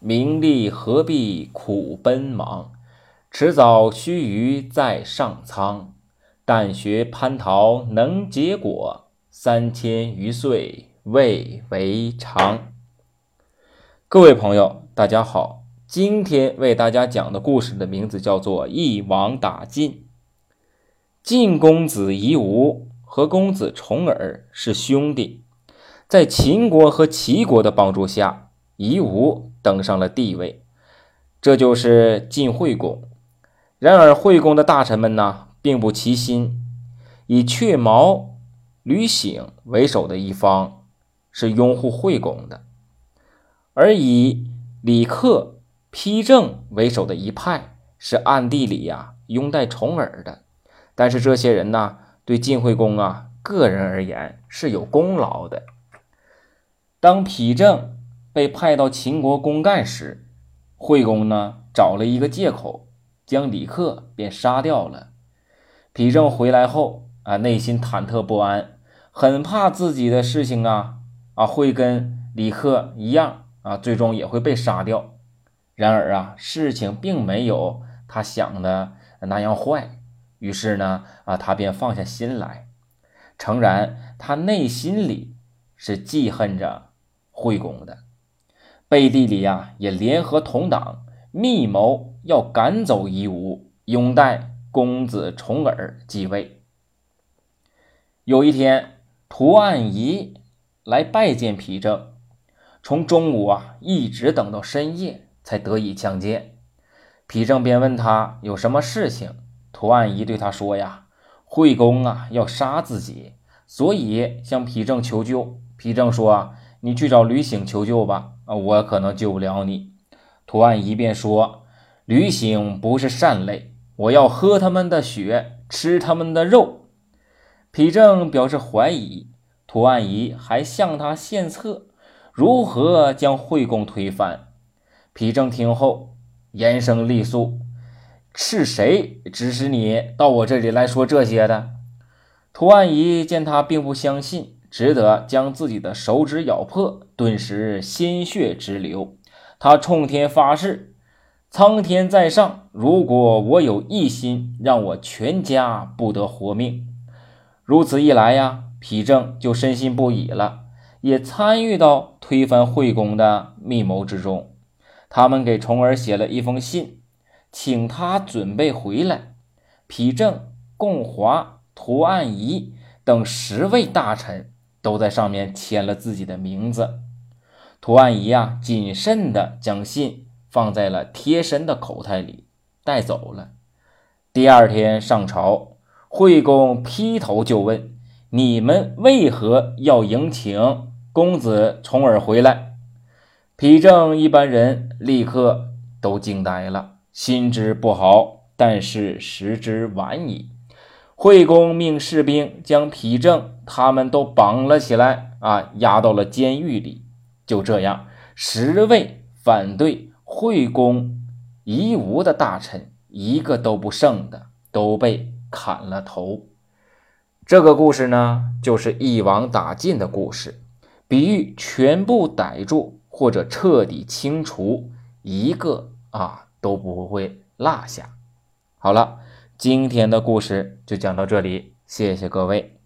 名利何必苦奔忙？迟早须臾在上苍。但学蟠桃能结果，三千余岁未为长。各位朋友，大家好，今天为大家讲的故事的名字叫做《一网打尽》。晋公子夷吾和公子重耳是兄弟，在秦国和齐国的帮助下，夷吾登上了帝位，这就是晋惠公。然而，惠公的大臣们呢，并不齐心，以雀毛、吕醒为首的一方是拥护惠公的，而以李克、丕正为首的一派是暗地里呀拥戴重耳的。但是这些人呢，对晋惠公啊，个人而言是有功劳的。当丕正被派到秦国公干时，惠公呢找了一个借口，将李克便杀掉了。丕正回来后啊，内心忐忑不安，很怕自己的事情啊啊会跟李克一样啊，最终也会被杀掉。然而啊，事情并没有他想的那样坏。于是呢，啊，他便放下心来，诚然，他内心里是记恨着惠公的，背地里呀，也联合同党密谋要赶走夷吾，拥戴公子重耳继位。有一天，屠岸夷来拜见皮正，从中午啊，一直等到深夜才得以相见。皮正便问他有什么事情。屠岸夷对他说：“呀，惠公啊要杀自己，所以向皮正求救。皮正说：‘你去找吕醒求救吧，啊，我可能救不了你。’屠岸仪便说：‘吕醒不是善类，我要喝他们的血，吃他们的肉。’皮正表示怀疑，屠岸仪还向他献策，如何将惠公推翻。皮正听后，严声厉诉。”是谁指使你到我这里来说这些的？屠岸仪见他并不相信，只得将自己的手指咬破，顿时鲜血直流。他冲天发誓：“苍天在上，如果我有一心，让我全家不得活命。”如此一来呀，丕正就深信不疑了，也参与到推翻惠公的密谋之中。他们给重耳写了一封信。请他准备回来。丕正、共华、屠岸仪等十位大臣都在上面签了自己的名字。屠岸仪啊，谨慎地将信放在了贴身的口袋里，带走了。第二天上朝，惠公劈头就问：“你们为何要迎请公子重耳回来？”丕正一般人立刻都惊呆了。心知不好，但是时之晚矣。惠公命士兵将皮正他们都绑了起来，啊，押到了监狱里。就这样，十位反对惠公夷吾的大臣，一个都不剩的，都被砍了头。这个故事呢，就是一网打尽的故事，比喻全部逮住或者彻底清除一个啊。都不会落下。好了，今天的故事就讲到这里，谢谢各位。